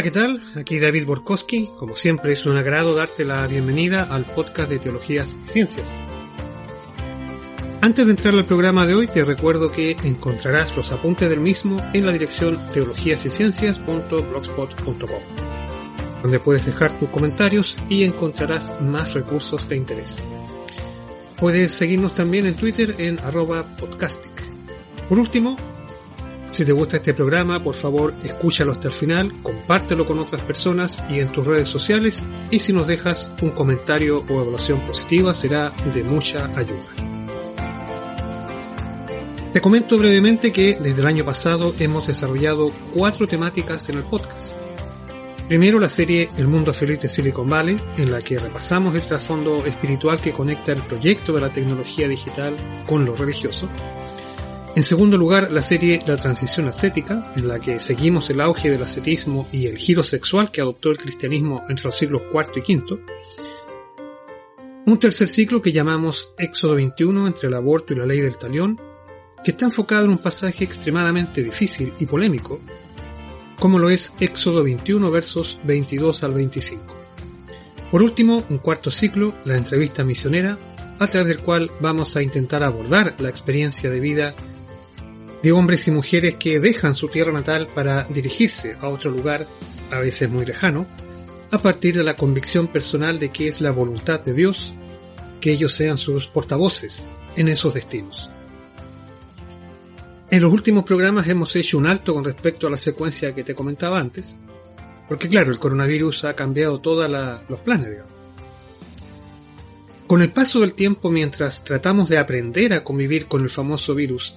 Hola, ¿qué tal? Aquí David Borkowski. Como siempre es un agrado darte la bienvenida al podcast de Teologías y Ciencias. Antes de entrar al programa de hoy, te recuerdo que encontrarás los apuntes del mismo en la dirección teologíasyciencias.blogspot.com, donde puedes dejar tus comentarios y encontrarás más recursos de interés. Puedes seguirnos también en Twitter en arroba podcastic. Por último, si te gusta este programa, por favor, escúchalo hasta el final, compártelo con otras personas y en tus redes sociales y si nos dejas un comentario o evaluación positiva será de mucha ayuda. Te comento brevemente que desde el año pasado hemos desarrollado cuatro temáticas en el podcast. Primero la serie El mundo feliz de Silicon Valley, en la que repasamos el trasfondo espiritual que conecta el proyecto de la tecnología digital con lo religioso. En segundo lugar, la serie La transición ascética, en la que seguimos el auge del ascetismo y el giro sexual que adoptó el cristianismo entre los siglos IV y V. Un tercer ciclo que llamamos Éxodo 21 entre el aborto y la ley del talión, que está enfocado en un pasaje extremadamente difícil y polémico, como lo es Éxodo 21 versos 22 al 25. Por último, un cuarto ciclo, la entrevista misionera, a través del cual vamos a intentar abordar la experiencia de vida de hombres y mujeres que dejan su tierra natal para dirigirse a otro lugar, a veces muy lejano, a partir de la convicción personal de que es la voluntad de Dios que ellos sean sus portavoces en esos destinos. En los últimos programas hemos hecho un alto con respecto a la secuencia que te comentaba antes, porque claro, el coronavirus ha cambiado todos los planes, digamos. Con el paso del tiempo, mientras tratamos de aprender a convivir con el famoso virus,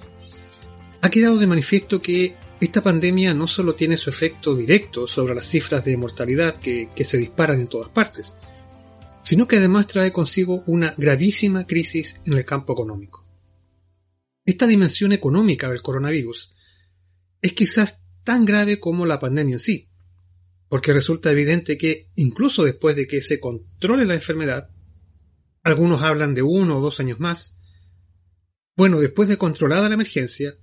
ha quedado de manifiesto que esta pandemia no solo tiene su efecto directo sobre las cifras de mortalidad que, se disparan en todas partes, sino que además trae consigo una gravísima crisis en el campo económico. Esta dimensión económica del coronavirus es quizás tan grave como la pandemia en sí, porque resulta evidente que incluso después de que se controle la enfermedad, algunos hablan de uno o dos años más, bueno, después de controlada la emergencia,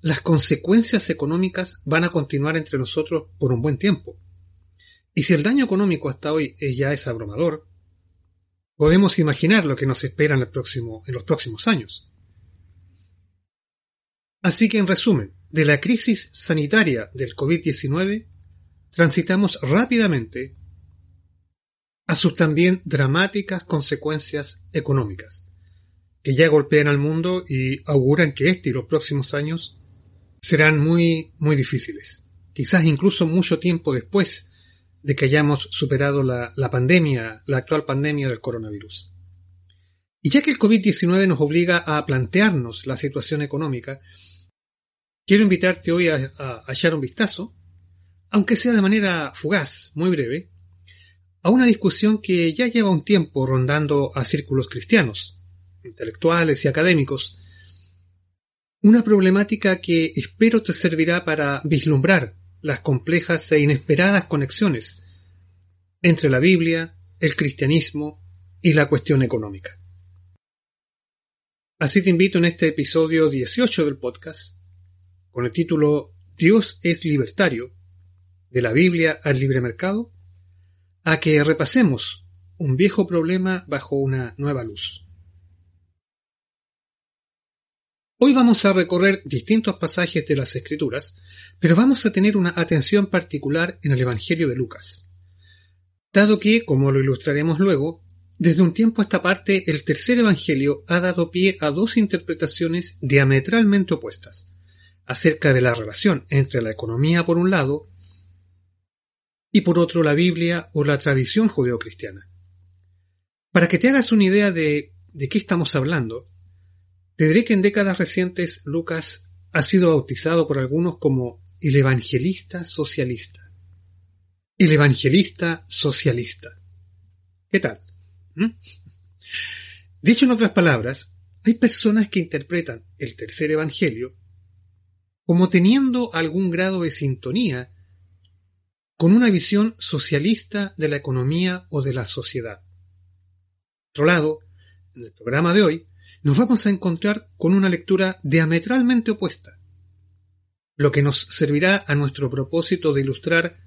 las consecuencias económicas van a continuar entre nosotros por un buen tiempo. Y si el daño económico hasta hoy ya es abrumador, podemos imaginar lo que nos espera en, en los próximos años. Así que en resumen, de la crisis sanitaria del COVID-19, transitamos rápidamente a sus también dramáticas consecuencias económicas, que ya golpean al mundo y auguran que este y los próximos años serán muy, muy difíciles. Quizás incluso mucho tiempo después de que hayamos superado la, pandemia, la actual pandemia del coronavirus. Y ya que el COVID-19 nos obliga a plantearnos la situación económica, quiero invitarte hoy a, a, echar un vistazo, aunque sea de manera fugaz, muy breve, a una discusión que ya lleva un tiempo rondando a círculos cristianos, intelectuales y académicos, una problemática que espero te servirá para vislumbrar las complejas e inesperadas conexiones entre la Biblia, el cristianismo y la cuestión económica. Así te invito en este episodio 18 del podcast, con el título Dios es libertario, de la Biblia al libre mercado, a que repasemos un viejo problema bajo una nueva luz. Hoy vamos a recorrer distintos pasajes de las Escrituras, pero vamos a tener una atención particular en el Evangelio de Lucas. Dado que, como lo ilustraremos luego, desde un tiempo a esta parte el tercer Evangelio ha dado pie a dos interpretaciones diametralmente opuestas, acerca de la relación entre la economía por un lado y por otro la Biblia o la tradición judeocristiana. Para que te hagas una idea de, de qué estamos hablando, te diré que en décadas recientes Lucas ha sido bautizado por algunos como el evangelista socialista. El evangelista socialista. ¿Qué tal? ¿Mm? Dicho en otras palabras, hay personas que interpretan el tercer evangelio como teniendo algún grado de sintonía con una visión socialista de la economía o de la sociedad. Por otro lado, en el programa de hoy nos vamos a encontrar con una lectura diametralmente opuesta, lo que nos servirá a nuestro propósito de ilustrar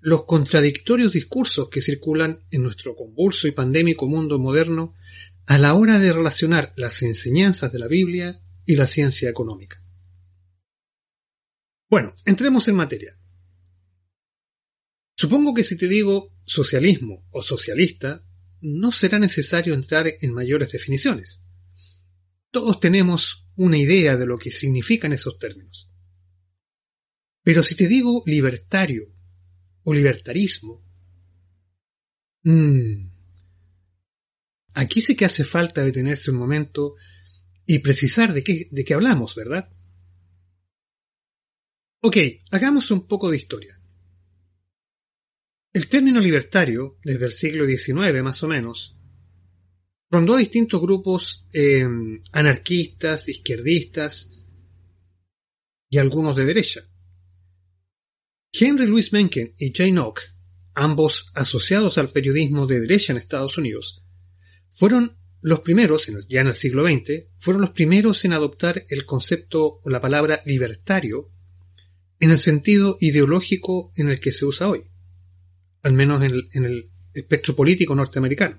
los contradictorios discursos que circulan en nuestro convulso y pandémico mundo moderno a la hora de relacionar las enseñanzas de la Biblia y la ciencia económica. Bueno, entremos en materia. Supongo que si te digo socialismo o socialista, no será necesario entrar en mayores definiciones. Todos tenemos una idea de lo que significan esos términos. Pero si te digo libertario o libertarismo, mmm, aquí sí que hace falta detenerse un momento y precisar de qué, de qué hablamos, ¿verdad? Ok, hagamos un poco de historia. El término libertario, desde el siglo XIX más o menos, rondó distintos grupos eh, anarquistas, izquierdistas y algunos de derecha. Henry Louis Mencken y Jane Ock, ambos asociados al periodismo de derecha en Estados Unidos, fueron los primeros, ya en el siglo XX, fueron los primeros en adoptar el concepto o la palabra libertario en el sentido ideológico en el que se usa hoy al menos en el, espectro político norteamericano.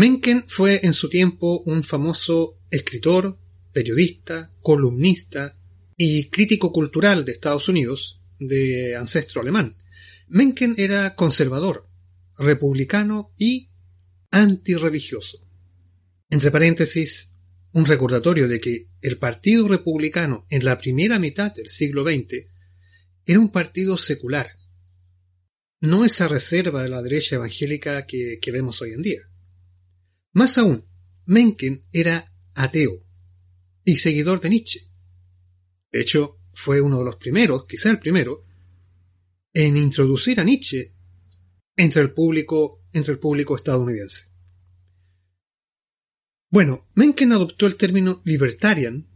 Mencken fue en su tiempo un famoso escritor, periodista, columnista y crítico cultural de Estados Unidos de ancestro alemán. Mencken era conservador, republicano y antirreligioso. Entre paréntesis, un recordatorio de que el Partido Republicano en la primera mitad del siglo XX era un partido secular, no esa reserva de la derecha evangélica que, vemos hoy en día. Más aún, Mencken era ateo y seguidor de Nietzsche. De hecho, fue uno de los primeros, quizá el primero, en introducir a Nietzsche entre el público, entre el público estadounidense. Bueno, Mencken adoptó el término libertarian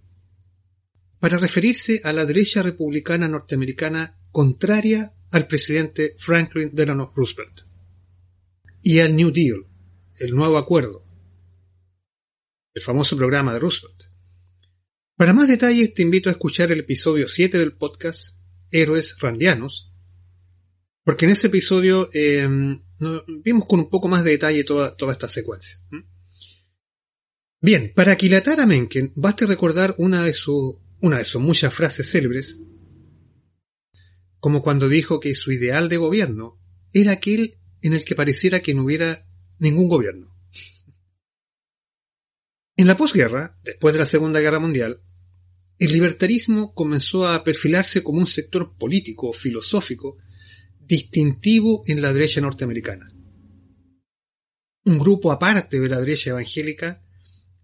para referirse a la derecha republicana norteamericana contraria al presidente Franklin Delano Roosevelt y al New Deal, el nuevo acuerdo, el famoso programa de Roosevelt. Para más detalles te invito a escuchar el episodio 7 del podcast Héroes Randianos, porque en ese episodio eh, vimos con un poco más de detalle toda, toda esta secuencia. Bien, para aquilatar a Mencken, basta recordar una de, una de sus muchas frases célebres como cuando dijo que su ideal de gobierno era aquel en el que pareciera que no hubiera ningún gobierno. En la posguerra, después de la Segunda Guerra Mundial, el libertarismo comenzó a perfilarse como un sector político, filosófico, distintivo en la derecha norteamericana. Un grupo aparte de la derecha evangélica,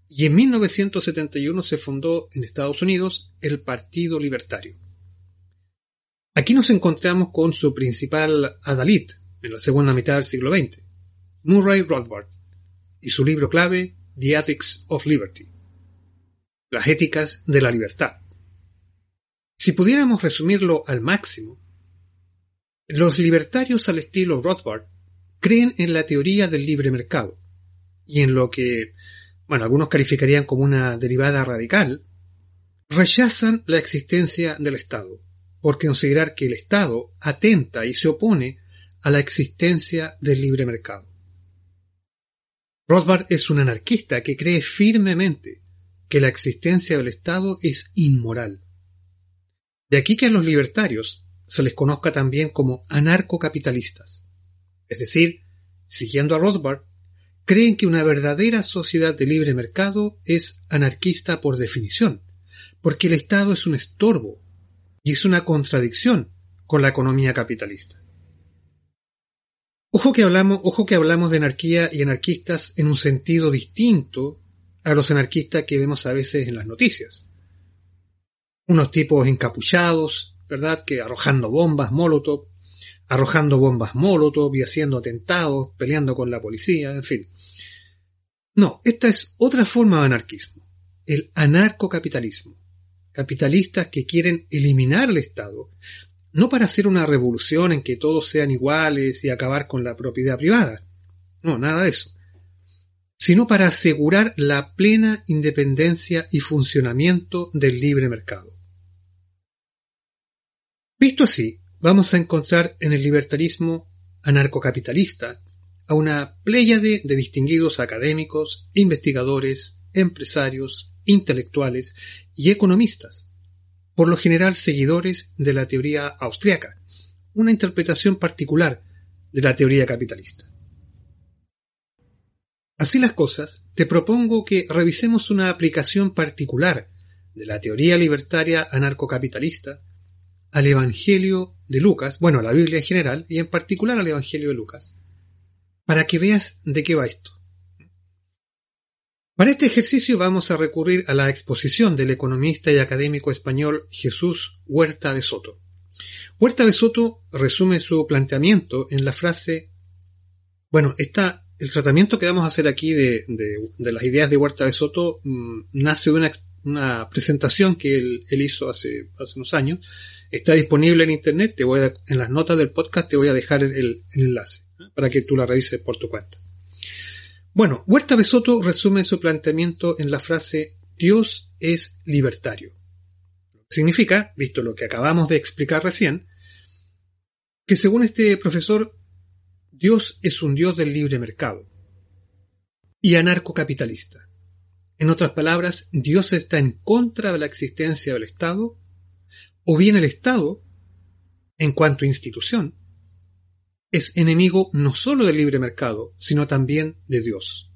y en 1971 se fundó en Estados Unidos el Partido Libertario. Aquí nos encontramos con su principal adalid en la segunda mitad del siglo XX, Murray Rothbard, y su libro clave The Ethics of Liberty, las éticas de la libertad. Si pudiéramos resumirlo al máximo, los libertarios al estilo Rothbard creen en la teoría del libre mercado y en lo que, bueno, algunos calificarían como una derivada radical, rechazan la existencia del Estado por considerar que el Estado atenta y se opone a la existencia del libre mercado. Rothbard es un anarquista que cree firmemente que la existencia del Estado es inmoral. De aquí que a los libertarios se les conozca también como anarcocapitalistas. Es decir, siguiendo a Rothbard, creen que una verdadera sociedad de libre mercado es anarquista por definición, porque el Estado es un estorbo y es una contradicción con la economía capitalista. Ojo que hablamos, ojo que hablamos de anarquía y anarquistas en un sentido distinto a los anarquistas que vemos a veces en las noticias. Unos tipos encapuchados, ¿verdad? Que arrojando bombas molotov, arrojando bombas molotov y haciendo atentados, peleando con la policía, en fin. No, esta es otra forma de anarquismo, el anarcocapitalismo capitalistas que quieren eliminar el Estado, no para hacer una revolución en que todos sean iguales y acabar con la propiedad privada, no, nada de eso, sino para asegurar la plena independencia y funcionamiento del libre mercado. Visto así, vamos a encontrar en el libertarismo anarcocapitalista a una pléyade de distinguidos académicos, investigadores, empresarios, intelectuales y economistas, por lo general seguidores de la teoría austriaca, una interpretación particular de la teoría capitalista. Así las cosas, te propongo que revisemos una aplicación particular de la teoría libertaria anarcocapitalista al Evangelio de Lucas, bueno, a la Biblia en general, y en particular al Evangelio de Lucas, para que veas de qué va esto. Para este ejercicio vamos a recurrir a la exposición del economista y académico español Jesús Huerta de Soto. Huerta de Soto resume su planteamiento en la frase, bueno, está el tratamiento que vamos a hacer aquí de, las ideas de Huerta de Soto mm, nace de una, presentación que él, hizo hace, hace, unos años. Está disponible en internet, te voy a, en las notas del podcast te voy a dejar el, el enlace para que tú la revises por tu cuenta. Bueno, Huerta de Soto resume su planteamiento en la frase Dios es libertario. Significa, visto lo que acabamos de explicar recién, que según este profesor Dios es un Dios del libre mercado y anarcocapitalista. En otras palabras, Dios está en contra de la existencia del Estado, o bien el Estado, en cuanto a institución, es enemigo no solo del libre mercado, sino también de Dios.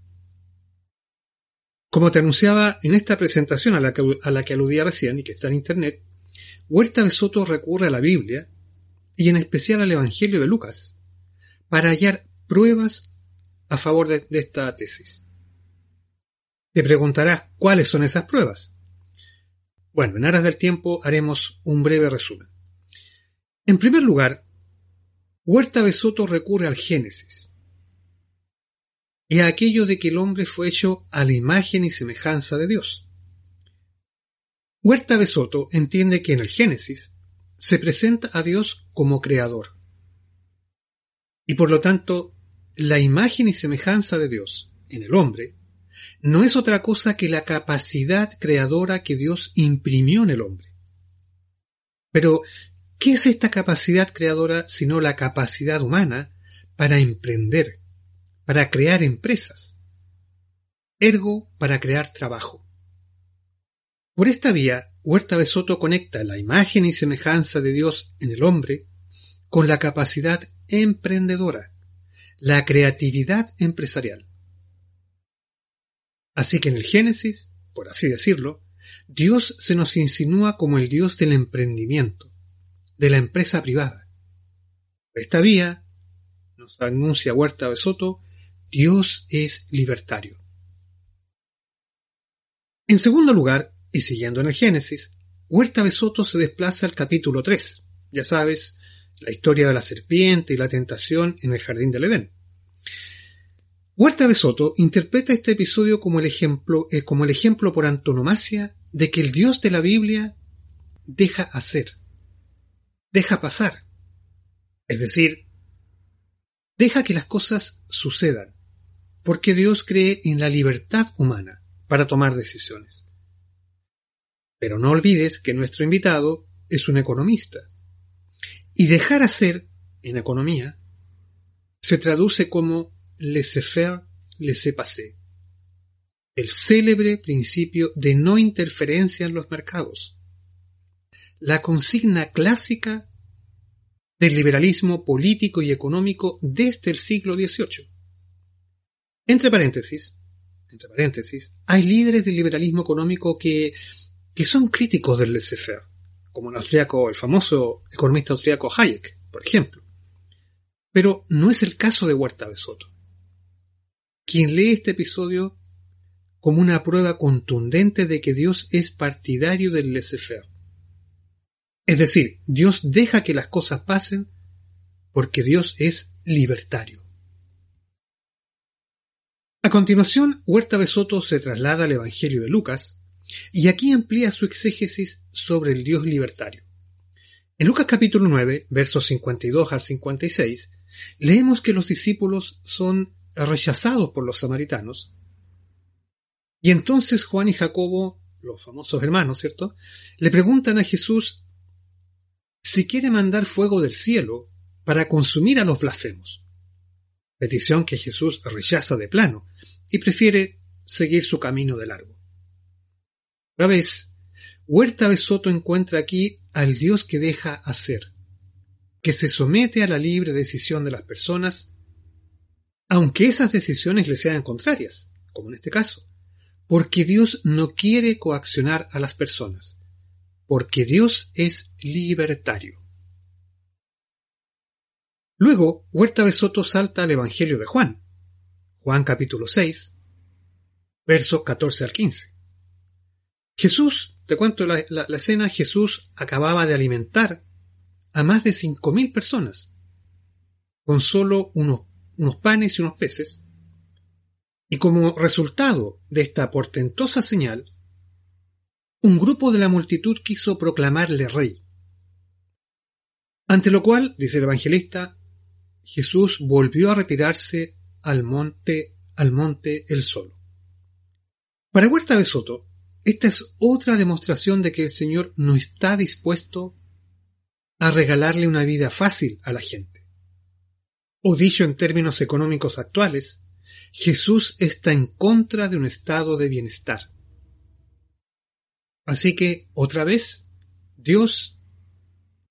Como te anunciaba en esta presentación a la que, aludía recién y que está en Internet, Huerta de Soto recurre a la Biblia y en especial al Evangelio de Lucas para hallar pruebas a favor de, esta tesis. Te preguntarás cuáles son esas pruebas. Bueno, en aras del tiempo haremos un breve resumen. En primer lugar, Huerta de Soto recurre al Génesis y a aquello de que el hombre fue hecho a la imagen y semejanza de Dios. Huerta de Soto entiende que en el Génesis se presenta a Dios como creador y por lo tanto, la imagen y semejanza de Dios en el hombre no es otra cosa que la capacidad creadora que Dios imprimió en el hombre. Pero, ¿qué es esta capacidad creadora sino la capacidad humana para emprender, para crear empresas? Ergo, para crear trabajo. Por esta vía, Huerta de Soto conecta la imagen y semejanza de Dios en el hombre con la capacidad emprendedora, la creatividad empresarial. Así que en el Génesis, por así decirlo, Dios se nos insinúa como el Dios del emprendimiento, de la empresa privada. esta vía, nos anuncia Huerta de Soto, Dios es libertario. En segundo lugar, y siguiendo en el Génesis, Huerta de Soto se desplaza al capítulo 3, ya sabes, la historia de la serpiente y la tentación en el jardín del Edén. Huerta de Soto interpreta este episodio como el ejemplo, eh, como el ejemplo por antonomasia de que el Dios de la Biblia deja hacer, deja pasar, es decir, deja que las cosas sucedan, porque Dios cree en la libertad humana para tomar decisiones. Pero no olvides que nuestro invitado es un economista y dejar hacer, en economía, se traduce como laissez-faire, laissez-passer. El célebre principio de no interferencia en los mercados. La consigna clásica del liberalismo político y económico desde el siglo XVIII. Entre paréntesis, entre paréntesis, hay líderes del liberalismo económico que, que son críticos del laissez-faire como el austriaco, el famoso economista austriaco Hayek, por ejemplo. Pero no es el caso de Huerta de Soto. Quien lee este episodio como una prueba contundente de que Dios es partidario del laissez-faire. Es decir, Dios deja que las cosas pasen porque Dios es libertario. A continuación, Huerta de Soto se traslada al Evangelio de Lucas, y aquí amplía su exégesis sobre el Dios libertario. En Lucas capítulo 9, versos 52 al 56, leemos que los discípulos son rechazados por los samaritanos. Y entonces Juan y Jacobo, los famosos hermanos, ¿cierto?, le preguntan a Jesús si quiere mandar fuego del cielo para consumir a los blasfemos. Petición que Jesús rechaza de plano y prefiere seguir su camino de largo. Otra vez, Huerta de Soto encuentra aquí al Dios que deja hacer, que se somete a la libre decisión de las personas, aunque esas decisiones le sean contrarias, como en este caso, porque Dios no quiere coaccionar a las personas, porque Dios es libertario. Luego, Huerta de Soto salta al Evangelio de Juan, Juan capítulo 6, versos 14 al 15. Jesús, te cuento la, escena, Jesús acababa de alimentar a más de cinco mil personas con solo unos, unos panes y unos peces, y como resultado de esta portentosa señal, un grupo de la multitud quiso proclamarle rey. Ante lo cual, dice el evangelista, Jesús volvió a retirarse al monte, al monte el solo. Para Huerta de Soto, esta es otra demostración de que el Señor no está dispuesto a regalarle una vida fácil a la gente. O dicho en términos económicos actuales, Jesús está en contra de un estado de bienestar. Así que, otra vez, Dios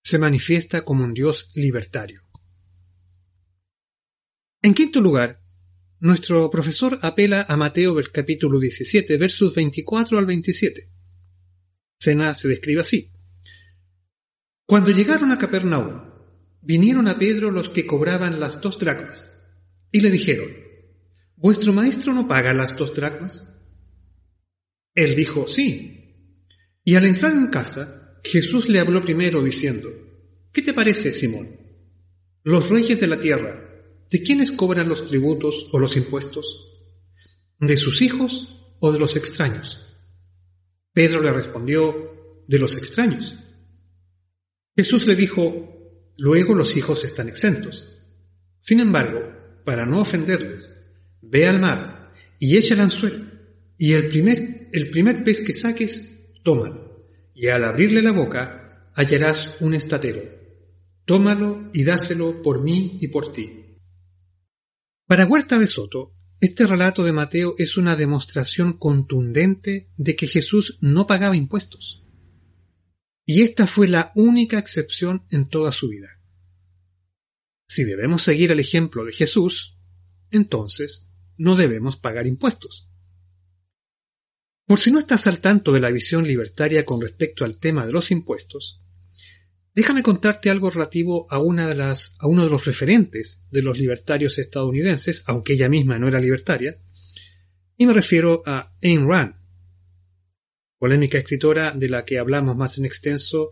se manifiesta como un Dios libertario. En quinto lugar, nuestro profesor apela a Mateo del capítulo 17, versos 24 al 27. Cena se describe así. Cuando llegaron a Capernaum, vinieron a Pedro los que cobraban las dos dracmas, y le dijeron, ¿Vuestro maestro no paga las dos dracmas? Él dijo, sí. Y al entrar en casa, Jesús le habló primero diciendo, ¿Qué te parece, Simón? Los reyes de la tierra ¿De quiénes cobran los tributos o los impuestos? ¿De sus hijos o de los extraños? Pedro le respondió, de los extraños. Jesús le dijo, luego los hijos están exentos. Sin embargo, para no ofenderles, ve al mar y echa el anzuelo, y el primer, el primer pez que saques, tómalo, y al abrirle la boca hallarás un estatero. Tómalo y dáselo por mí y por ti. Para Huerta de Soto, este relato de Mateo es una demostración contundente de que Jesús no pagaba impuestos. Y esta fue la única excepción en toda su vida. Si debemos seguir el ejemplo de Jesús, entonces no debemos pagar impuestos. Por si no estás al tanto de la visión libertaria con respecto al tema de los impuestos, Déjame contarte algo relativo a, una de las, a uno de los referentes de los libertarios estadounidenses, aunque ella misma no era libertaria, y me refiero a Ayn Rand, polémica escritora de la que hablamos más en extenso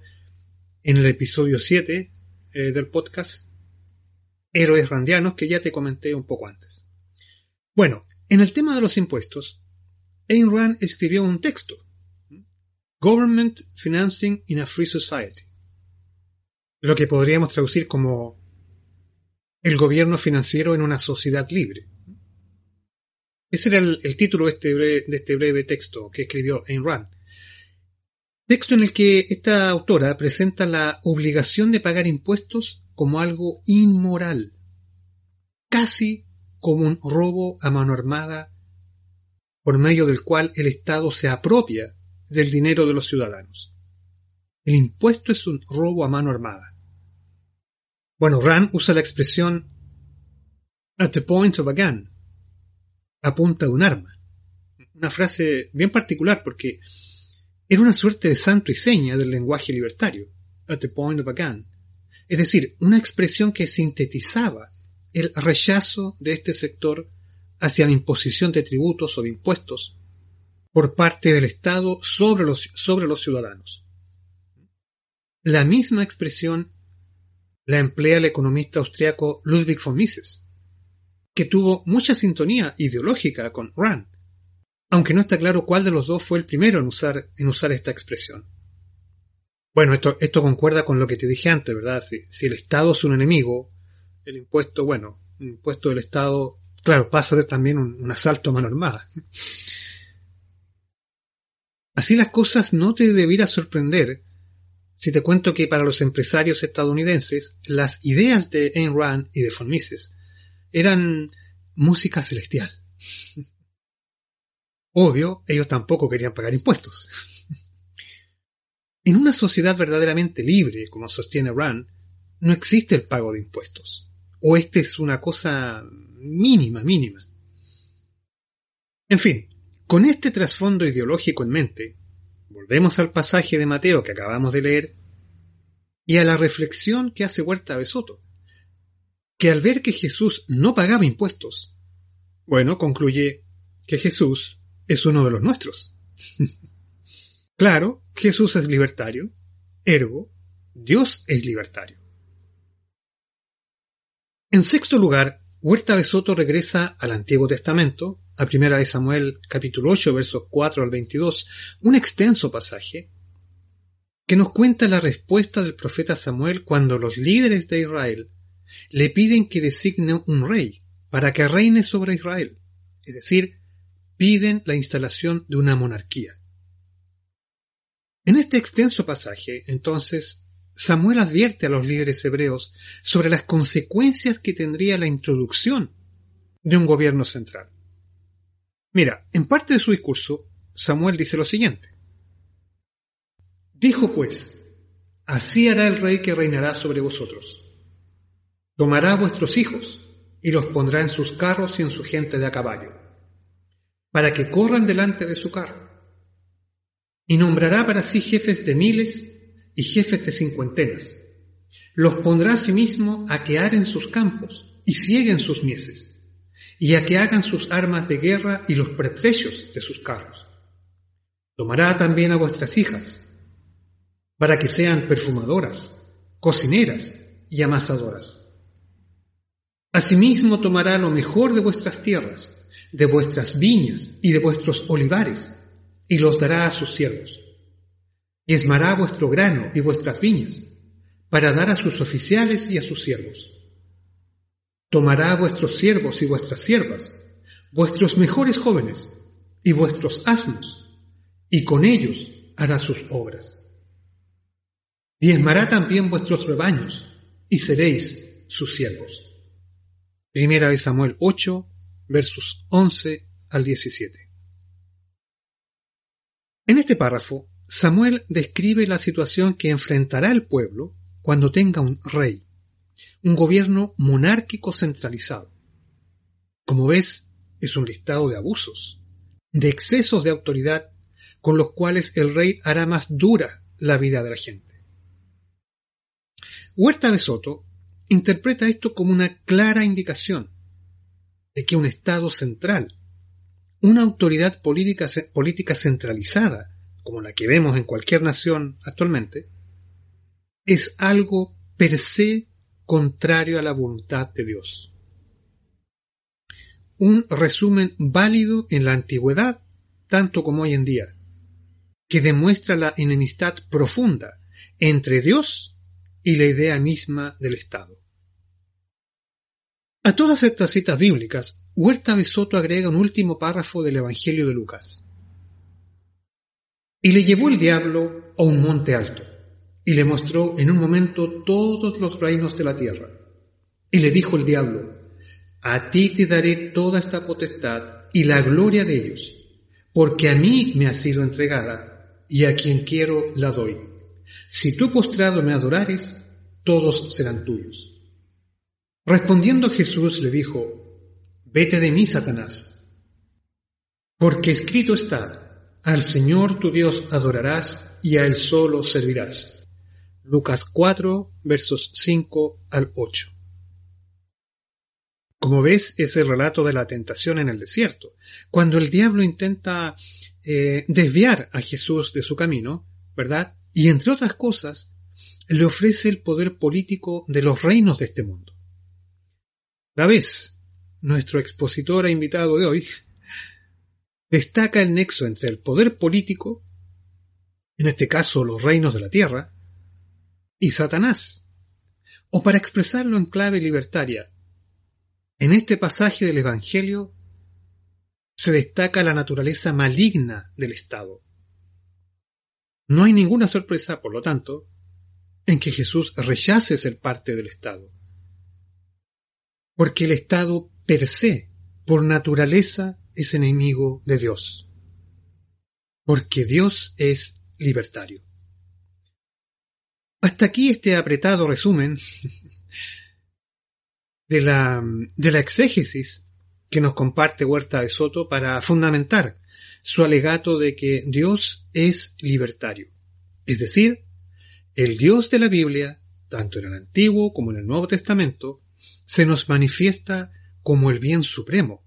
en el episodio 7 eh, del podcast Héroes Randianos, que ya te comenté un poco antes. Bueno, en el tema de los impuestos, Ayn Rand escribió un texto, Government Financing in a Free Society lo que podríamos traducir como el gobierno financiero en una sociedad libre. Ese era el, título de este, breve, de este breve texto que escribió Ayn Rand. Texto en el que esta autora presenta la obligación de pagar impuestos como algo inmoral, casi como un robo a mano armada por medio del cual el Estado se apropia del dinero de los ciudadanos. El impuesto es un robo a mano armada. Bueno, Rand usa la expresión at the point of a gun, a punta de un arma. Una frase bien particular porque era una suerte de santo y seña del lenguaje libertario, at the point of a gun. Es decir, una expresión que sintetizaba el rechazo de este sector hacia la imposición de tributos o de impuestos por parte del Estado sobre los, sobre los ciudadanos. La misma expresión la emplea el economista austriaco Ludwig von Mises, que tuvo mucha sintonía ideológica con Rand, aunque no está claro cuál de los dos fue el primero en usar, en usar esta expresión. Bueno, esto, esto concuerda con lo que te dije antes, ¿verdad? Si, el Estado es un enemigo, el impuesto, bueno, el impuesto del Estado, claro, pasa ser también un, un asalto a mano armada. Así las cosas no te debiera sorprender si te cuento que para los empresarios estadounidenses las ideas de Ayn Rand y de von Mises eran música celestial. Obvio, ellos tampoco querían pagar impuestos. En una sociedad verdaderamente libre, como sostiene Rand, no existe el pago de impuestos. O este es una cosa mínima, mínima. En fin, con este trasfondo ideológico en mente, volvemos al pasaje de Mateo que acabamos de leer y a la reflexión que hace Huerta Besoto, que al ver que Jesús no pagaba impuestos, bueno, concluye que Jesús es uno de los nuestros. claro, Jesús es libertario, ergo, Dios es libertario. En sexto lugar, Huerta de Soto regresa al Antiguo Testamento, a Primera de Samuel capítulo 8 versos 4 al 22, un extenso pasaje que nos cuenta la respuesta del profeta Samuel cuando los líderes de Israel le piden que designe un rey para que reine sobre Israel, es decir, piden la instalación de una monarquía. En este extenso pasaje, entonces, Samuel advierte a los líderes hebreos sobre las consecuencias que tendría la introducción de un gobierno central. Mira, en parte de su discurso, Samuel dice lo siguiente. Dijo pues, así hará el rey que reinará sobre vosotros. Tomará a vuestros hijos y los pondrá en sus carros y en su gente de a caballo, para que corran delante de su carro. Y nombrará para sí jefes de miles y jefes de cincuentenas. Los pondrá asimismo a que aren sus campos y cieguen sus mieses, y a que hagan sus armas de guerra y los pertrechos de sus carros. Tomará también a vuestras hijas, para que sean perfumadoras, cocineras y amasadoras. Asimismo tomará lo mejor de vuestras tierras, de vuestras viñas y de vuestros olivares, y los dará a sus siervos esmará vuestro grano y vuestras viñas, para dar a sus oficiales y a sus siervos. Tomará a vuestros siervos y vuestras siervas, vuestros mejores jóvenes y vuestros asnos, y con ellos hará sus obras. Diezmará también vuestros rebaños, y seréis sus siervos. Primera de Samuel 8, versos 11 al 17. En este párrafo Samuel describe la situación que enfrentará el pueblo cuando tenga un rey, un gobierno monárquico centralizado. Como ves, es un listado de abusos, de excesos de autoridad con los cuales el rey hará más dura la vida de la gente. Huerta de Soto interpreta esto como una clara indicación de que un Estado central, una autoridad política, política centralizada, como la que vemos en cualquier nación actualmente, es algo per se contrario a la voluntad de Dios. Un resumen válido en la antigüedad, tanto como hoy en día, que demuestra la enemistad profunda entre Dios y la idea misma del Estado. A todas estas citas bíblicas, Huerta de Soto agrega un último párrafo del Evangelio de Lucas. Y le llevó el diablo a un monte alto, y le mostró en un momento todos los reinos de la tierra. Y le dijo el diablo, a ti te daré toda esta potestad y la gloria de ellos, porque a mí me ha sido entregada, y a quien quiero la doy. Si tú postrado me adorares, todos serán tuyos. Respondiendo Jesús le dijo, Vete de mí, Satanás, porque escrito está, al Señor tu Dios adorarás y a Él solo servirás. Lucas 4, versos 5 al 8. Como ves, es el relato de la tentación en el desierto, cuando el diablo intenta eh, desviar a Jesús de su camino, ¿verdad? Y entre otras cosas, le ofrece el poder político de los reinos de este mundo. La vez, nuestro expositor e invitado de hoy destaca el nexo entre el poder político, en este caso los reinos de la tierra, y Satanás. O para expresarlo en clave libertaria, en este pasaje del Evangelio se destaca la naturaleza maligna del Estado. No hay ninguna sorpresa, por lo tanto, en que Jesús rechace ser parte del Estado. Porque el Estado per se, por naturaleza, es enemigo de Dios. Porque Dios es libertario. Hasta aquí este apretado resumen de la, de la exégesis que nos comparte Huerta de Soto para fundamentar su alegato de que Dios es libertario. Es decir, el Dios de la Biblia, tanto en el Antiguo como en el Nuevo Testamento, se nos manifiesta como el bien supremo,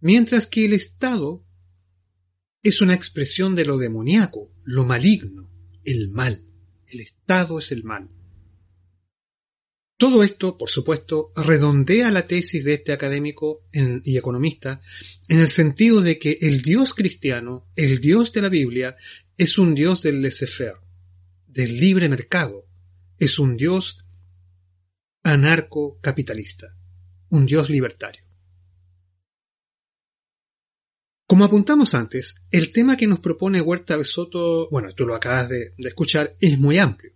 mientras que el Estado es una expresión de lo demoníaco, lo maligno, el mal. El Estado es el mal. Todo esto, por supuesto, redondea la tesis de este académico y economista en el sentido de que el Dios cristiano, el Dios de la Biblia, es un Dios del laissez-faire, del libre mercado, es un Dios anarcocapitalista, un Dios libertario. Como apuntamos antes, el tema que nos propone Huerta Besoto, bueno, tú lo acabas de, de escuchar, es muy amplio.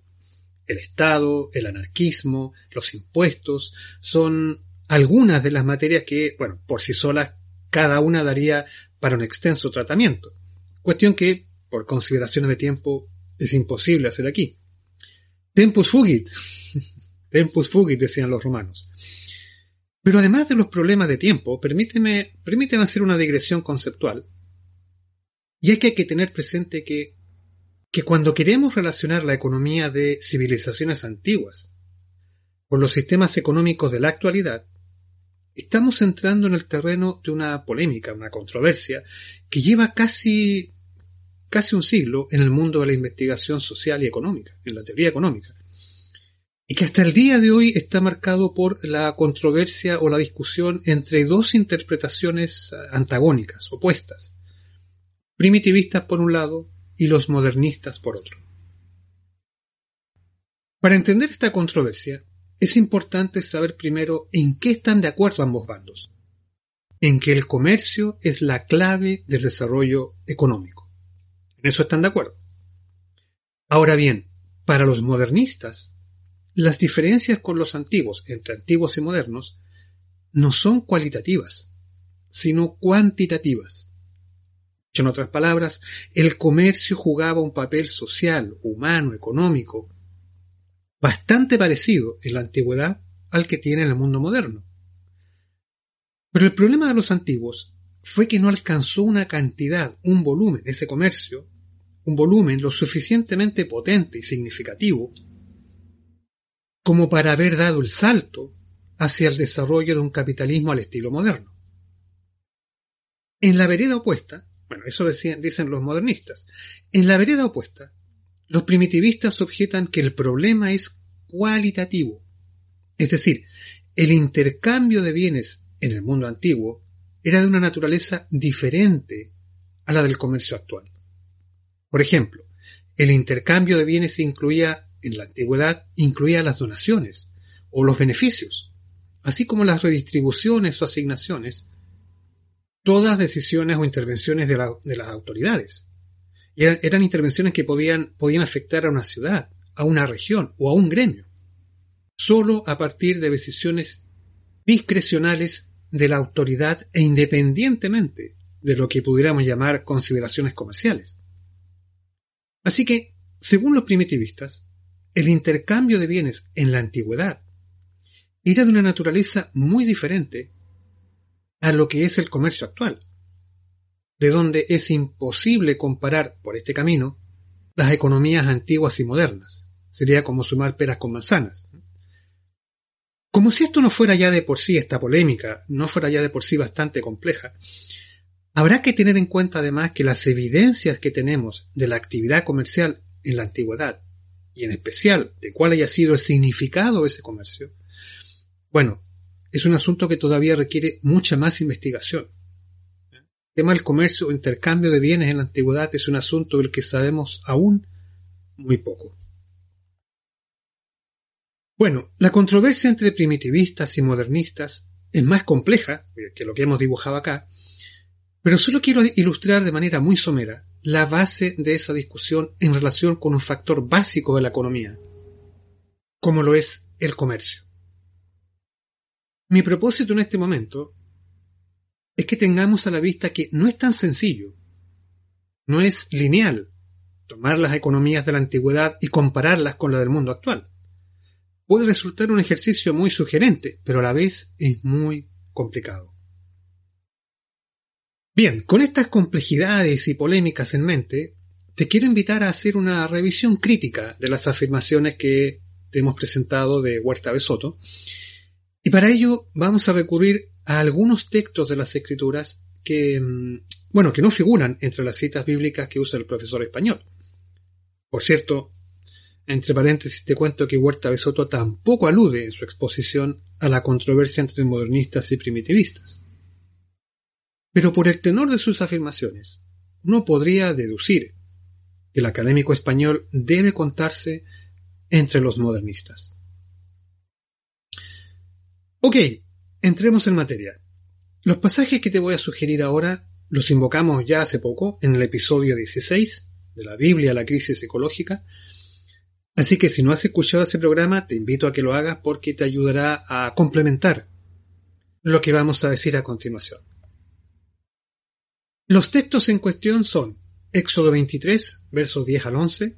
El Estado, el anarquismo, los impuestos, son algunas de las materias que, bueno, por sí solas, cada una daría para un extenso tratamiento. Cuestión que, por consideraciones de tiempo, es imposible hacer aquí. Tempus fugit. Tempus fugit, decían los romanos. Pero además de los problemas de tiempo, permíteme, permíteme hacer una digresión conceptual. Y es que hay que tener presente que, que cuando queremos relacionar la economía de civilizaciones antiguas con los sistemas económicos de la actualidad, estamos entrando en el terreno de una polémica, una controversia, que lleva casi, casi un siglo en el mundo de la investigación social y económica, en la teoría económica y que hasta el día de hoy está marcado por la controversia o la discusión entre dos interpretaciones antagónicas, opuestas, primitivistas por un lado y los modernistas por otro. Para entender esta controversia, es importante saber primero en qué están de acuerdo ambos bandos. En que el comercio es la clave del desarrollo económico. En eso están de acuerdo. Ahora bien, para los modernistas, las diferencias con los antiguos, entre antiguos y modernos, no son cualitativas, sino cuantitativas. En otras palabras, el comercio jugaba un papel social, humano, económico, bastante parecido en la antigüedad al que tiene en el mundo moderno. Pero el problema de los antiguos fue que no alcanzó una cantidad, un volumen, ese comercio, un volumen lo suficientemente potente y significativo como para haber dado el salto hacia el desarrollo de un capitalismo al estilo moderno. En la vereda opuesta, bueno, eso dicen los modernistas, en la vereda opuesta, los primitivistas objetan que el problema es cualitativo, es decir, el intercambio de bienes en el mundo antiguo era de una naturaleza diferente a la del comercio actual. Por ejemplo, el intercambio de bienes incluía en la antigüedad incluía las donaciones o los beneficios, así como las redistribuciones o asignaciones, todas decisiones o intervenciones de, las autoridades. eran, intervenciones que podían, podían afectar a una ciudad, a una región o a un gremio, solo a partir de decisiones discrecionales de la autoridad e independientemente de lo que pudiéramos llamar consideraciones comerciales. Así que, según los primitivistas, el intercambio de bienes en la antigüedad era de una naturaleza muy diferente a lo que es el comercio actual, de donde es imposible comparar por este camino las economías antiguas y modernas. Sería como sumar peras con manzanas. Como si esto no fuera ya de por sí esta polémica, no fuera ya de por sí bastante compleja, habrá que tener en cuenta además que las evidencias que tenemos de la actividad comercial en la antigüedad y en especial de cuál haya sido el significado de ese comercio, bueno, es un asunto que todavía requiere mucha más investigación. El tema del comercio o intercambio de bienes en la antigüedad es un asunto del que sabemos aún muy poco. Bueno, la controversia entre primitivistas y modernistas es más compleja que lo que hemos dibujado acá, pero solo quiero ilustrar de manera muy somera la base de esa discusión en relación con un factor básico de la economía, como lo es el comercio. Mi propósito en este momento es que tengamos a la vista que no es tan sencillo, no es lineal tomar las economías de la antigüedad y compararlas con la del mundo actual. Puede resultar un ejercicio muy sugerente, pero a la vez es muy complicado. Bien, con estas complejidades y polémicas en mente, te quiero invitar a hacer una revisión crítica de las afirmaciones que te hemos presentado de Huerta Besoto. Y para ello vamos a recurrir a algunos textos de las escrituras que, mm, bueno, que no figuran entre las citas bíblicas que usa el profesor español. Por cierto, entre paréntesis te cuento que Huerta Besoto tampoco alude en su exposición a la controversia entre modernistas y primitivistas. Pero por el tenor de sus afirmaciones, uno podría deducir que el académico español debe contarse entre los modernistas. Ok, entremos en materia. Los pasajes que te voy a sugerir ahora los invocamos ya hace poco en el episodio 16 de la Biblia, la crisis ecológica. Así que si no has escuchado ese programa, te invito a que lo hagas porque te ayudará a complementar lo que vamos a decir a continuación. Los textos en cuestión son Éxodo 23, versos 10 al 11,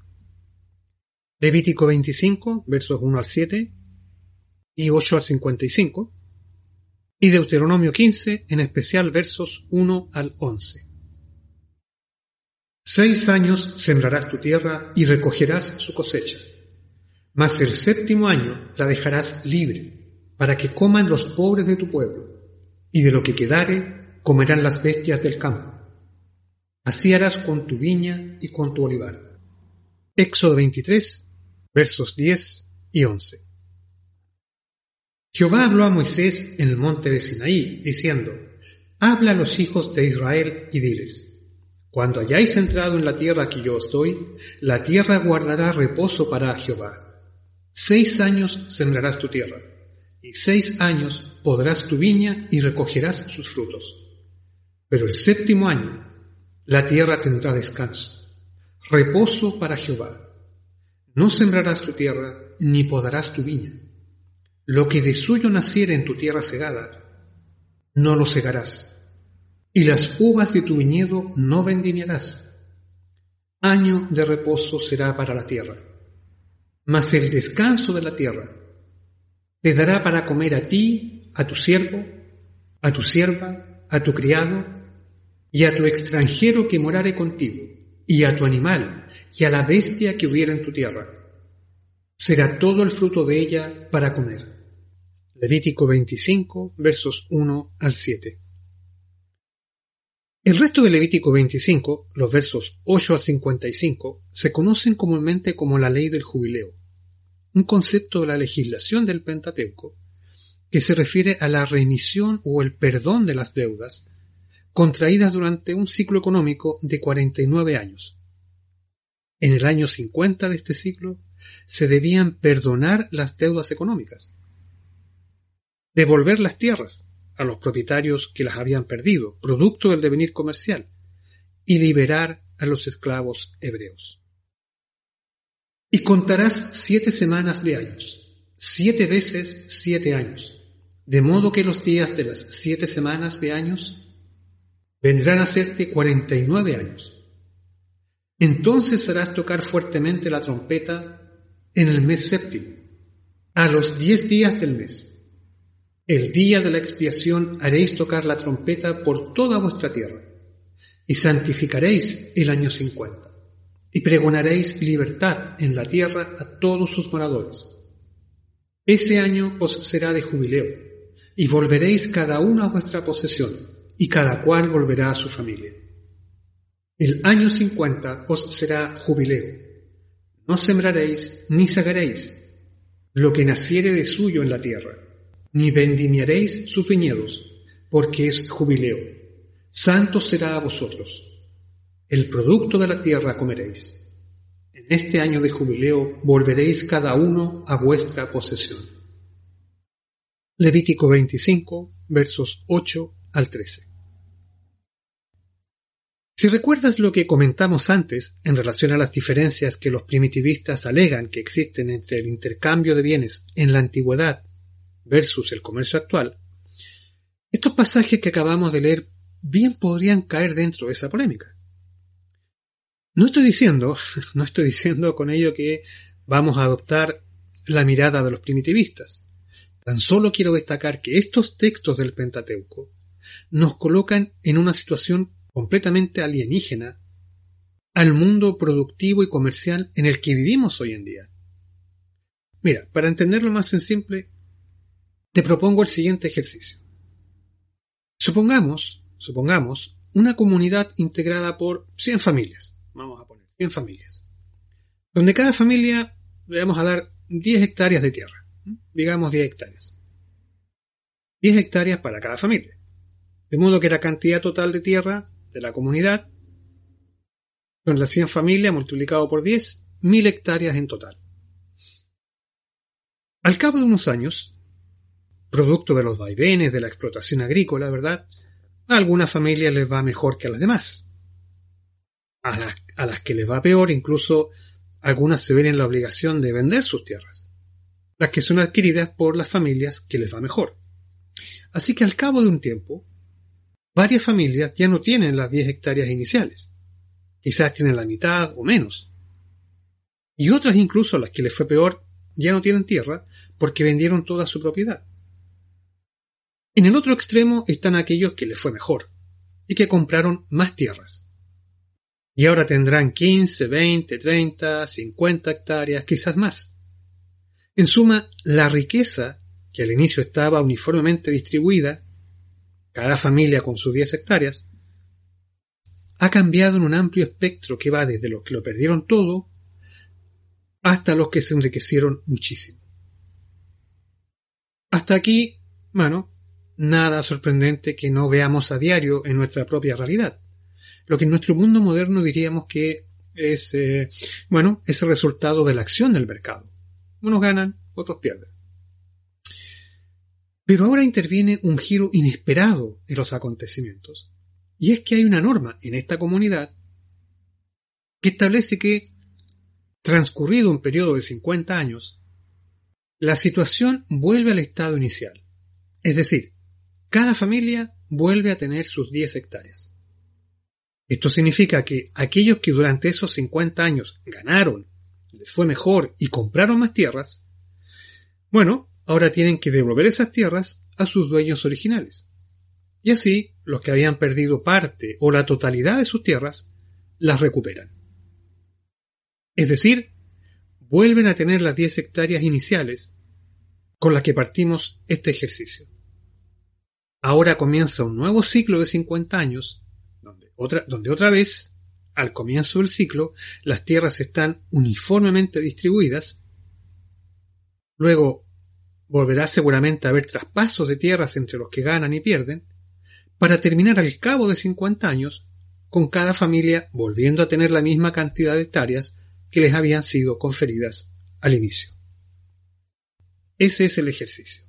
Levítico 25, versos 1 al 7 y 8 al 55, y Deuteronomio 15, en especial versos 1 al 11. Seis años sembrarás tu tierra y recogerás su cosecha, mas el séptimo año la dejarás libre, para que coman los pobres de tu pueblo, y de lo que quedare comerán las bestias del campo Así harás con tu viña y con tu olivar. Éxodo 23, versos 10 y 11. Jehová habló a Moisés en el monte de Sinaí, diciendo, Habla a los hijos de Israel y diles, Cuando hayáis entrado en la tierra que yo os doy, la tierra guardará reposo para Jehová. Seis años sembrarás tu tierra, y seis años podrás tu viña y recogerás sus frutos. Pero el séptimo año la tierra tendrá descanso, reposo para Jehová. No sembrarás tu tierra, ni podarás tu viña. Lo que de suyo naciere en tu tierra segada, no lo segarás. Y las uvas de tu viñedo no vendimiarás. Año de reposo será para la tierra. Mas el descanso de la tierra te dará para comer a ti, a tu siervo, a tu sierva, a tu criado, y a tu extranjero que morare contigo, y a tu animal, y a la bestia que hubiera en tu tierra. Será todo el fruto de ella para comer. Levítico 25, versos 1 al 7. El resto de Levítico 25, los versos 8 al 55, se conocen comúnmente como la ley del jubileo, un concepto de la legislación del Pentateuco que se refiere a la remisión o el perdón de las deudas contraídas durante un ciclo económico de 49 años. En el año 50 de este ciclo se debían perdonar las deudas económicas, devolver las tierras a los propietarios que las habían perdido, producto del devenir comercial, y liberar a los esclavos hebreos. Y contarás siete semanas de años, siete veces siete años, de modo que los días de las siete semanas de años vendrán a serte cuarenta y nueve años. Entonces harás tocar fuertemente la trompeta en el mes séptimo, a los diez días del mes. El día de la expiación haréis tocar la trompeta por toda vuestra tierra, y santificaréis el año cincuenta, y pregonaréis libertad en la tierra a todos sus moradores. Ese año os será de jubileo, y volveréis cada uno a vuestra posesión, y cada cual volverá a su familia. El año cincuenta os será jubileo. No sembraréis ni sagaréis lo que naciere de suyo en la tierra, ni vendimiaréis sus viñedos, porque es jubileo. Santo será a vosotros. El producto de la tierra comeréis. En este año de jubileo volveréis cada uno a vuestra posesión. Levítico 25, versos 8 al 13. Si recuerdas lo que comentamos antes en relación a las diferencias que los primitivistas alegan que existen entre el intercambio de bienes en la antigüedad versus el comercio actual, estos pasajes que acabamos de leer bien podrían caer dentro de esa polémica. No estoy diciendo, no estoy diciendo con ello que vamos a adoptar la mirada de los primitivistas. Tan solo quiero destacar que estos textos del Pentateuco nos colocan en una situación completamente alienígena al mundo productivo y comercial en el que vivimos hoy en día. Mira, para entenderlo más en simple, te propongo el siguiente ejercicio. Supongamos, supongamos, una comunidad integrada por 100 familias. Vamos a poner 100 familias. Donde cada familia le vamos a dar 10 hectáreas de tierra. Digamos 10 hectáreas. 10 hectáreas para cada familia. De modo que la cantidad total de tierra de la comunidad son las 100 familias multiplicado por 10, 1000 hectáreas en total. Al cabo de unos años, producto de los vaivenes de la explotación agrícola, ¿verdad? A algunas familias les va mejor que a las demás. A las, a las que les va peor, incluso algunas se ven en la obligación de vender sus tierras, las que son adquiridas por las familias que les va mejor. Así que al cabo de un tiempo, varias familias ya no tienen las 10 hectáreas iniciales. Quizás tienen la mitad o menos. Y otras incluso, las que les fue peor, ya no tienen tierra porque vendieron toda su propiedad. En el otro extremo están aquellos que les fue mejor y que compraron más tierras. Y ahora tendrán 15, 20, 30, 50 hectáreas, quizás más. En suma, la riqueza, que al inicio estaba uniformemente distribuida, cada familia con sus 10 hectáreas, ha cambiado en un amplio espectro que va desde los que lo perdieron todo hasta los que se enriquecieron muchísimo. Hasta aquí, bueno, nada sorprendente que no veamos a diario en nuestra propia realidad. Lo que en nuestro mundo moderno diríamos que es, eh, bueno, es el resultado de la acción del mercado. Unos ganan, otros pierden. Pero ahora interviene un giro inesperado en los acontecimientos. Y es que hay una norma en esta comunidad que establece que, transcurrido un periodo de 50 años, la situación vuelve al estado inicial. Es decir, cada familia vuelve a tener sus 10 hectáreas. Esto significa que aquellos que durante esos 50 años ganaron, les fue mejor y compraron más tierras, bueno, ahora tienen que devolver esas tierras a sus dueños originales. Y así, los que habían perdido parte o la totalidad de sus tierras, las recuperan. Es decir, vuelven a tener las 10 hectáreas iniciales con las que partimos este ejercicio. Ahora comienza un nuevo ciclo de 50 años, donde otra, donde otra vez, al comienzo del ciclo, las tierras están uniformemente distribuidas, luego volverá seguramente a haber traspasos de tierras entre los que ganan y pierden, para terminar al cabo de 50 años con cada familia volviendo a tener la misma cantidad de hectáreas que les habían sido conferidas al inicio. Ese es el ejercicio.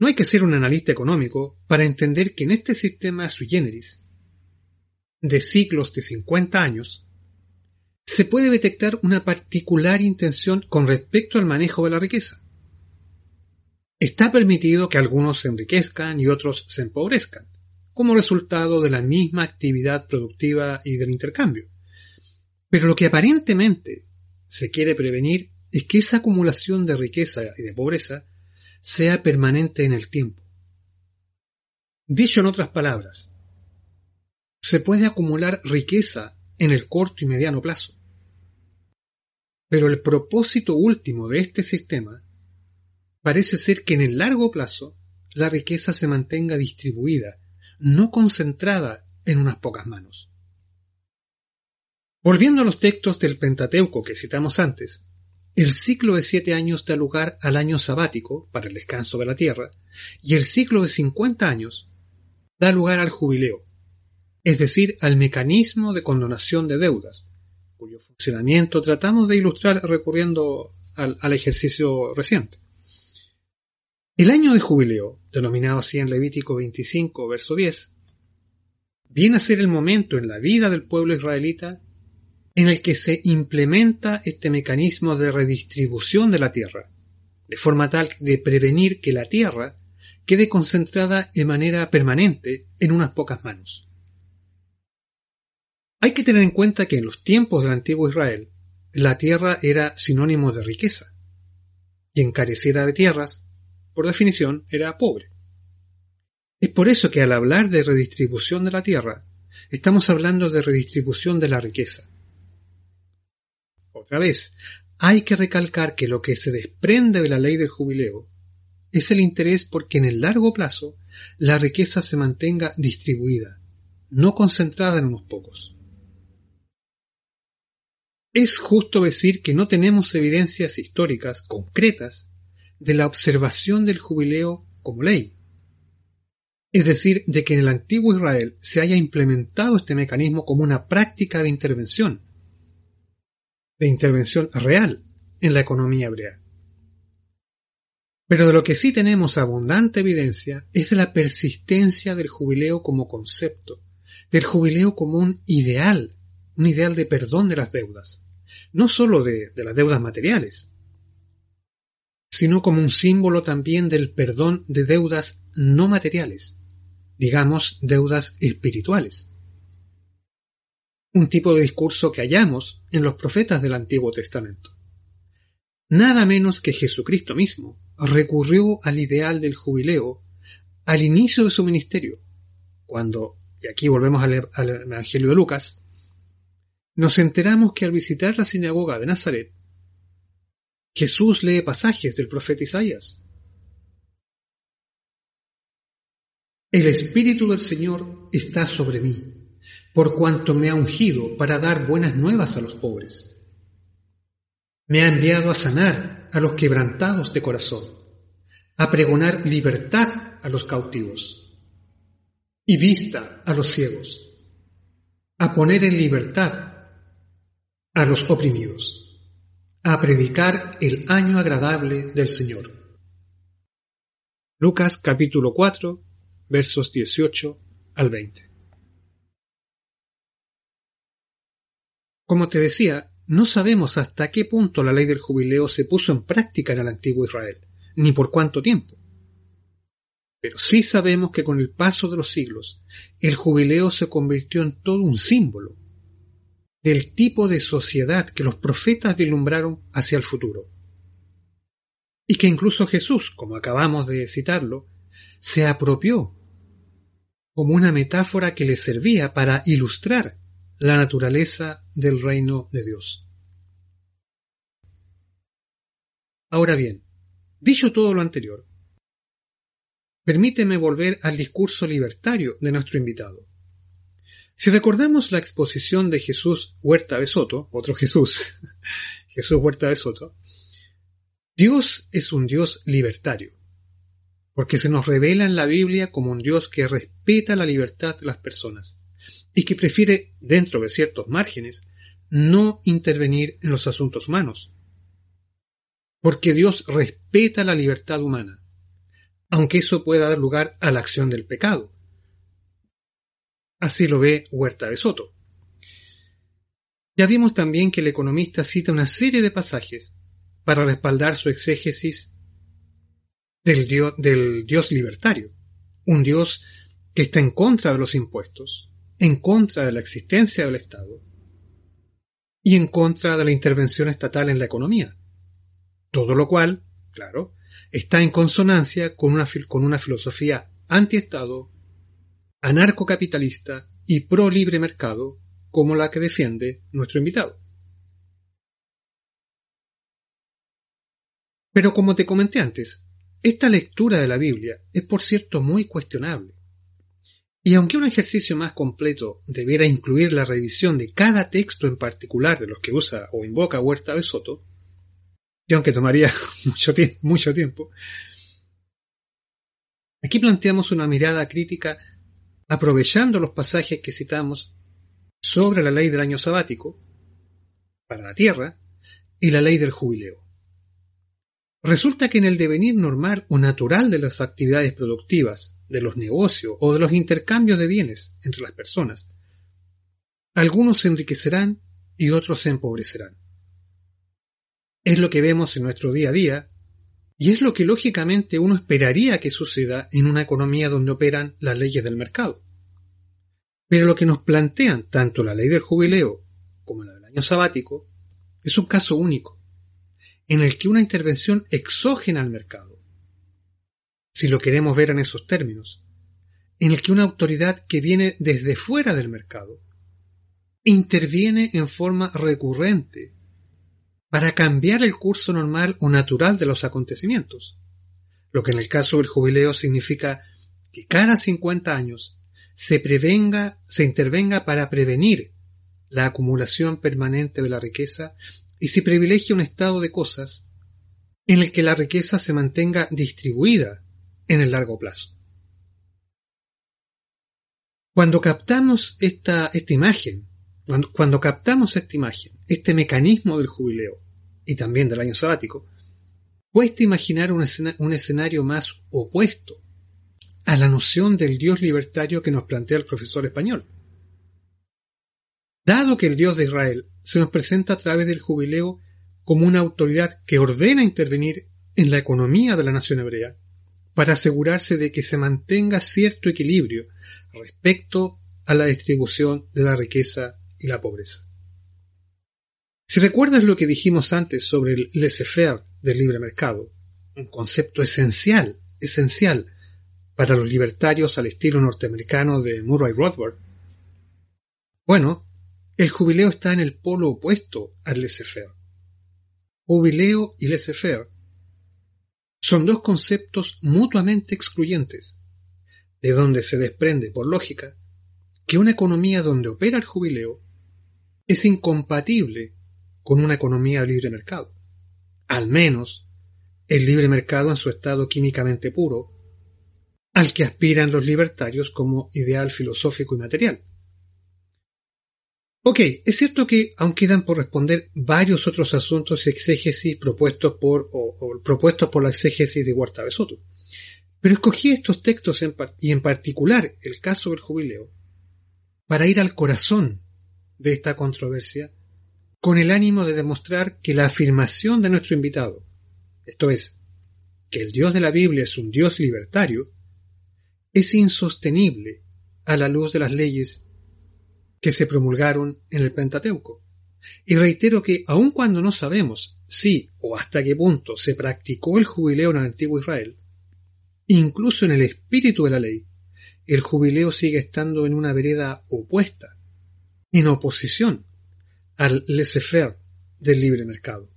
No hay que ser un analista económico para entender que en este sistema sui generis, de ciclos de 50 años, se puede detectar una particular intención con respecto al manejo de la riqueza. Está permitido que algunos se enriquezcan y otros se empobrezcan, como resultado de la misma actividad productiva y del intercambio. Pero lo que aparentemente se quiere prevenir es que esa acumulación de riqueza y de pobreza sea permanente en el tiempo. Dicho en otras palabras, se puede acumular riqueza en el corto y mediano plazo. Pero el propósito último de este sistema parece ser que en el largo plazo la riqueza se mantenga distribuida, no concentrada en unas pocas manos. Volviendo a los textos del Pentateuco que citamos antes, el ciclo de siete años da lugar al año sabático para el descanso de la tierra, y el ciclo de cincuenta años da lugar al jubileo, es decir, al mecanismo de condonación de deudas, cuyo funcionamiento tratamos de ilustrar recurriendo al, al ejercicio reciente. El año de jubileo, denominado así en Levítico 25, verso 10, viene a ser el momento en la vida del pueblo israelita en el que se implementa este mecanismo de redistribución de la tierra, de forma tal de prevenir que la tierra quede concentrada de manera permanente en unas pocas manos. Hay que tener en cuenta que en los tiempos del antiguo Israel, la tierra era sinónimo de riqueza, y encareciera de tierras, por definición, era pobre. Es por eso que al hablar de redistribución de la tierra, estamos hablando de redistribución de la riqueza. Otra vez, hay que recalcar que lo que se desprende de la ley del jubileo es el interés porque en el largo plazo la riqueza se mantenga distribuida, no concentrada en unos pocos. Es justo decir que no tenemos evidencias históricas concretas de la observación del jubileo como ley. Es decir, de que en el antiguo Israel se haya implementado este mecanismo como una práctica de intervención, de intervención real en la economía hebrea. Pero de lo que sí tenemos abundante evidencia es de la persistencia del jubileo como concepto, del jubileo como un ideal, un ideal de perdón de las deudas, no sólo de, de las deudas materiales, sino como un símbolo también del perdón de deudas no materiales, digamos deudas espirituales. Un tipo de discurso que hallamos en los profetas del Antiguo Testamento. Nada menos que Jesucristo mismo recurrió al ideal del jubileo al inicio de su ministerio, cuando, y aquí volvemos al, al Evangelio de Lucas, nos enteramos que al visitar la sinagoga de Nazaret, Jesús lee pasajes del profeta Isaías. El Espíritu del Señor está sobre mí, por cuanto me ha ungido para dar buenas nuevas a los pobres. Me ha enviado a sanar a los quebrantados de corazón, a pregonar libertad a los cautivos y vista a los ciegos, a poner en libertad a los oprimidos, a predicar el año agradable del Señor. Lucas capítulo 4 versos 18 al 20. Como te decía, no sabemos hasta qué punto la ley del jubileo se puso en práctica en el antiguo Israel, ni por cuánto tiempo. Pero sí sabemos que con el paso de los siglos, el jubileo se convirtió en todo un símbolo, del tipo de sociedad que los profetas vislumbraron hacia el futuro. Y que incluso Jesús, como acabamos de citarlo, se apropió como una metáfora que le servía para ilustrar la naturaleza del reino de Dios. Ahora bien, dicho todo lo anterior, permíteme volver al discurso libertario de nuestro invitado. Si recordamos la exposición de Jesús Huerta de Soto, otro Jesús, Jesús Huerta de Soto, Dios es un Dios libertario, porque se nos revela en la Biblia como un Dios que respeta la libertad de las personas y que prefiere, dentro de ciertos márgenes, no intervenir en los asuntos humanos. Porque Dios respeta la libertad humana, aunque eso pueda dar lugar a la acción del pecado, Así lo ve Huerta de Soto. Ya vimos también que el economista cita una serie de pasajes para respaldar su exégesis del dios, libertario, un dios que está en contra de los impuestos, en contra de la existencia del Estado y en contra de la intervención estatal en la economía. Todo lo cual, claro, está en consonancia con una, con una filosofía anti-Estado anarcocapitalista y pro libre mercado como la que defiende nuestro invitado. Pero como te comenté antes, esta lectura de la Biblia es por cierto muy cuestionable. Y aunque un ejercicio más completo debiera incluir la revisión de cada texto en particular de los que usa o invoca Huerta de Soto, y aunque tomaría mucho, mucho tiempo, aquí planteamos una mirada crítica aprovechando los pasajes que citamos sobre la ley del año sabático para la tierra y la ley del jubileo. Resulta que en el devenir normal o natural de las actividades productivas de los negocios o de los intercambios de bienes entre las personas. Algunos se enriquecerán y otros se empobrecerán. Es lo que vemos en nuestro día a día y es lo que lógicamente uno esperaría que suceda en una economía donde operan las leyes del mercado. Pero lo que nos plantean tanto la ley del jubileo como la del año sabático es un caso único, en el que una intervención exógena al mercado, si lo queremos ver en esos términos, en el que una autoridad que viene desde fuera del mercado interviene en forma recurrente para cambiar el curso normal o natural de los acontecimientos, lo que en el caso del jubileo significa que cada 50 años se prevenga, se intervenga para prevenir la acumulación permanente de la riqueza y se privilegia un estado de cosas en el que la riqueza se mantenga distribuida en el largo plazo. Cuando captamos esta, esta imagen, cuando, cuando, captamos esta imagen, este mecanismo del jubileo y también del año sabático, cuesta imaginar un, un escenario más opuesto a la noción del Dios libertario que nos plantea el profesor español. Dado que el Dios de Israel se nos presenta a través del jubileo como una autoridad que ordena intervenir en la economía de la nación hebrea, para asegurarse de que se mantenga cierto equilibrio respecto a la distribución de la riqueza y la pobreza. Si recuerdas lo que dijimos antes sobre el laissez-faire del libre mercado, un concepto esencial, esencial para los libertarios al estilo norteamericano de Murray Rothbard. Bueno, el jubileo está en el polo opuesto al laissez-faire. Jubileo y laissez-faire son dos conceptos mutuamente excluyentes, de donde se desprende, por lógica, que una economía donde opera el jubileo es incompatible con una economía de libre mercado. Al menos el libre mercado en su estado químicamente puro, al que aspiran los libertarios como ideal filosófico y material. Ok, es cierto que aún quedan por responder varios otros asuntos y exégesis propuestos por, o, propuestos por la exégesis de Huerta de Soto. Pero escogí estos textos y en particular el caso del jubileo para ir al corazón de esta controversia con el ánimo de demostrar que la afirmación de nuestro invitado, esto es, que el Dios de la Biblia es un Dios libertario, es insostenible a la luz de las leyes que se promulgaron en el Pentateuco. Y reitero que aun cuando no sabemos si o hasta qué punto se practicó el jubileo en el antiguo Israel, incluso en el espíritu de la ley, el jubileo sigue estando en una vereda opuesta, en oposición al laissez-faire del libre mercado.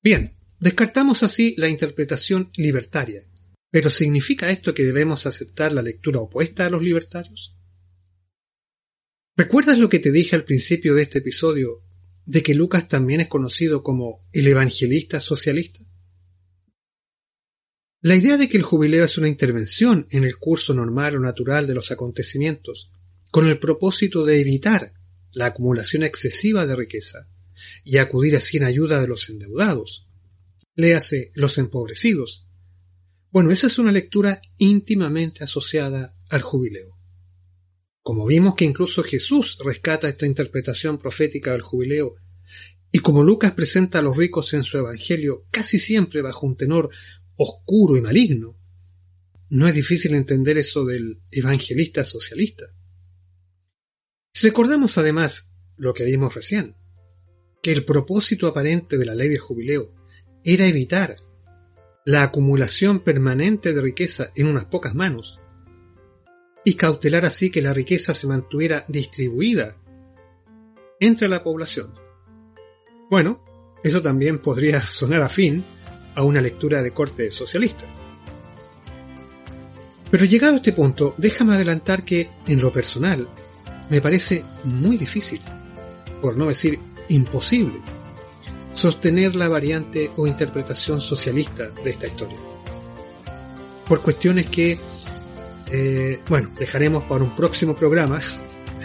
Bien, descartamos así la interpretación libertaria, pero ¿significa esto que debemos aceptar la lectura opuesta a los libertarios? ¿Recuerdas lo que te dije al principio de este episodio de que Lucas también es conocido como el evangelista socialista? La idea de que el jubileo es una intervención en el curso normal o natural de los acontecimientos con el propósito de evitar la acumulación excesiva de riqueza y acudir así en ayuda de los endeudados, léase los empobrecidos, bueno, esa es una lectura íntimamente asociada al jubileo. Como vimos que incluso Jesús rescata esta interpretación profética del jubileo, y como Lucas presenta a los ricos en su Evangelio casi siempre bajo un tenor oscuro y maligno, no es difícil entender eso del evangelista socialista. Recordamos además lo que vimos recién, que el propósito aparente de la ley del jubileo era evitar la acumulación permanente de riqueza en unas pocas manos y cautelar así que la riqueza se mantuviera distribuida entre la población. Bueno, eso también podría sonar afín a una lectura de corte socialista. Pero llegado a este punto, déjame adelantar que, en lo personal, me parece muy difícil, por no decir imposible, sostener la variante o interpretación socialista de esta historia. Por cuestiones que, eh, bueno, dejaremos para un próximo programa,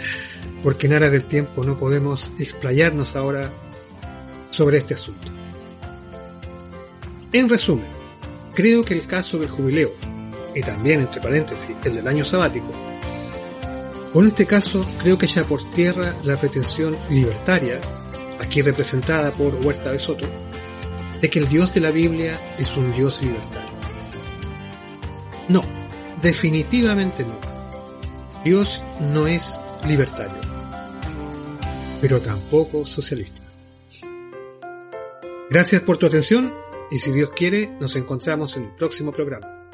porque en aras del tiempo no podemos explayarnos ahora sobre este asunto. En resumen, creo que el caso del jubileo, y también entre paréntesis el del año sabático, en este caso creo que echa por tierra la pretensión libertaria, aquí representada por Huerta de Soto, de que el Dios de la Biblia es un Dios libertario. No, definitivamente no. Dios no es libertario, pero tampoco socialista. Gracias por tu atención y si Dios quiere nos encontramos en el próximo programa.